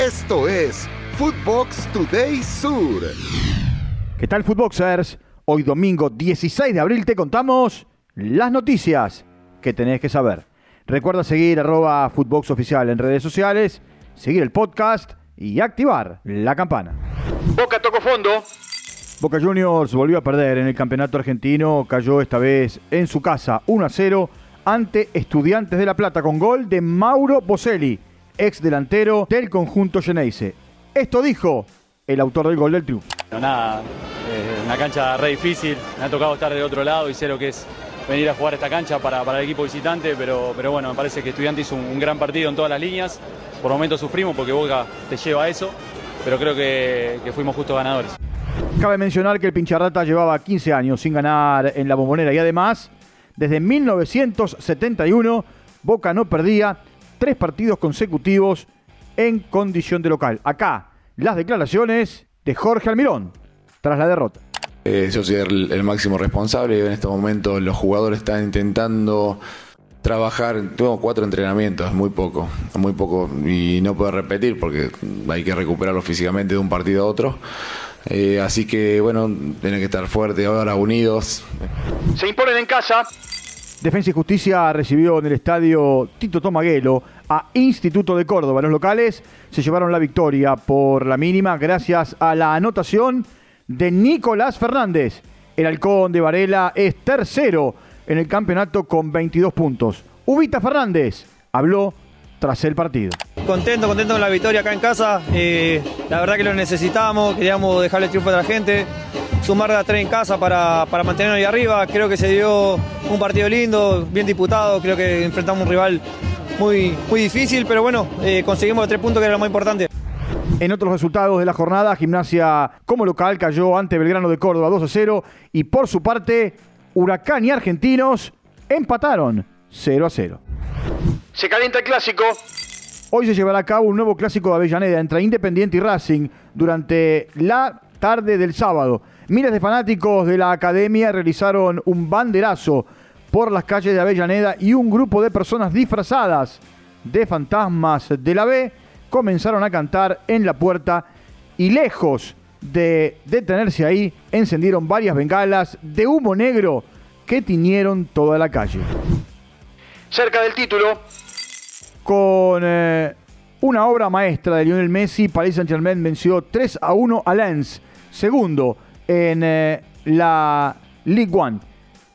Esto es Footbox Today Sur. ¿Qué tal, Footboxers? Hoy domingo 16 de abril te contamos las noticias que tenés que saber. Recuerda seguir arroba Footbox Oficial en redes sociales, seguir el podcast y activar la campana. Boca tocó fondo. Boca Juniors volvió a perder en el campeonato argentino, cayó esta vez en su casa 1 a 0 ante Estudiantes de La Plata con gol de Mauro Boselli, ex delantero del conjunto Geneise. Esto dijo el autor del gol del triunfo. Nada, eh, una cancha re difícil, me ha tocado estar del otro lado y sé lo que es venir a jugar esta cancha para, para el equipo visitante, pero, pero bueno, me parece que Estudiante hizo un, un gran partido en todas las líneas, por momentos sufrimos porque Boca te lleva a eso, pero creo que, que fuimos justos ganadores. Cabe mencionar que el Pincharrata llevaba 15 años sin ganar en la bombonera y además, desde 1971, Boca no perdía tres partidos consecutivos en condición de local. Acá, las declaraciones de Jorge Almirón tras la derrota. Eh, yo soy el, el máximo responsable. En estos momentos los jugadores están intentando trabajar. Tengo cuatro entrenamientos, muy poco, muy poco. Y no puedo repetir porque hay que recuperarlo físicamente de un partido a otro. Eh, así que bueno, tienen que estar fuertes ahora, unidos. Se imponen en casa. Defensa y Justicia recibió en el estadio Tito Tomaguelo a Instituto de Córdoba. Los locales se llevaron la victoria por la mínima gracias a la anotación de Nicolás Fernández. El halcón de Varela es tercero en el campeonato con 22 puntos. Ubita Fernández habló tras el partido. Contento, contento con la victoria acá en casa. Eh, la verdad que lo necesitábamos, queríamos dejarle el triunfo a la gente, sumar de a tres en casa para, para mantenernos ahí arriba. Creo que se dio un partido lindo, bien disputado. Creo que enfrentamos un rival muy, muy difícil, pero bueno, eh, conseguimos los tres puntos que era lo más importante. En otros resultados de la jornada, Gimnasia como local cayó ante Belgrano de Córdoba 2 a 0 y por su parte, Huracán y Argentinos empataron 0 a 0. Se calienta el clásico. Hoy se llevará a cabo un nuevo clásico de Avellaneda entre Independiente y Racing durante la tarde del sábado. Miles de fanáticos de la academia realizaron un banderazo por las calles de Avellaneda y un grupo de personas disfrazadas de fantasmas de la B comenzaron a cantar en la puerta y lejos de detenerse ahí, encendieron varias bengalas de humo negro que tiñeron toda la calle. Cerca del título. Con eh, una obra maestra de Lionel Messi, Paris Saint-Germain venció 3 a 1 a Lens, segundo en eh, la Ligue 1.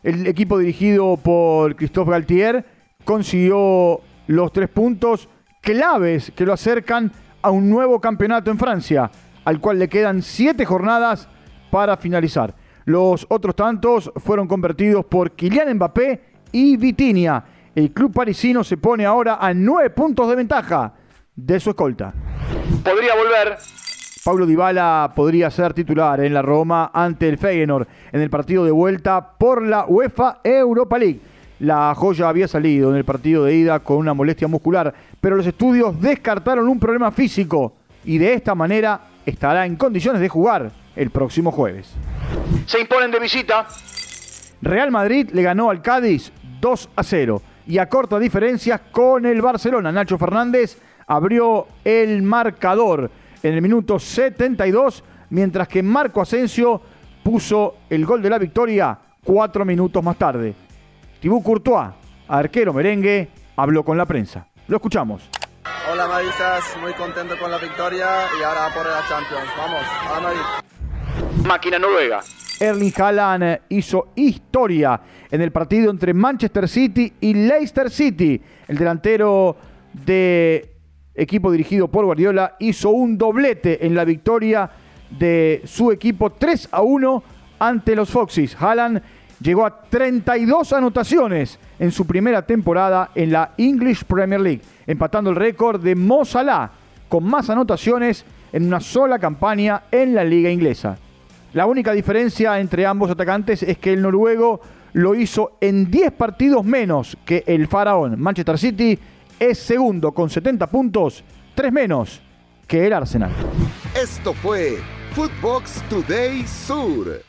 El equipo dirigido por Christophe Galtier consiguió los tres puntos claves que lo acercan a un nuevo campeonato en Francia, al cual le quedan siete jornadas para finalizar. Los otros tantos fueron convertidos por Kylian Mbappé y Vitinia. El club parisino se pone ahora a nueve puntos de ventaja de su escolta. Podría volver. Paulo Dybala podría ser titular en la Roma ante el Feyenoord en el partido de vuelta por la UEFA Europa League. La joya había salido en el partido de ida con una molestia muscular, pero los estudios descartaron un problema físico y de esta manera estará en condiciones de jugar el próximo jueves. Se imponen de visita. Real Madrid le ganó al Cádiz 2 a 0 y a corta diferencia con el Barcelona. Nacho Fernández abrió el marcador en el minuto 72, mientras que Marco Asensio puso el gol de la victoria cuatro minutos más tarde. Thibaut Courtois, arquero merengue, habló con la prensa. Lo escuchamos. Hola Madridistas, muy contento con la victoria y ahora por la Champions. Vamos, a Madrid. Máquina Noruega. Erling Haaland hizo historia en el partido entre Manchester City y Leicester City. El delantero de equipo dirigido por Guardiola hizo un doblete en la victoria de su equipo 3 a 1 ante los Foxes. Haaland llegó a 32 anotaciones en su primera temporada en la English Premier League, empatando el récord de Mo Salah con más anotaciones en una sola campaña en la liga inglesa. La única diferencia entre ambos atacantes es que el noruego lo hizo en 10 partidos menos que el faraón. Manchester City es segundo con 70 puntos, 3 menos que el Arsenal. Esto fue Footbox Today Sur.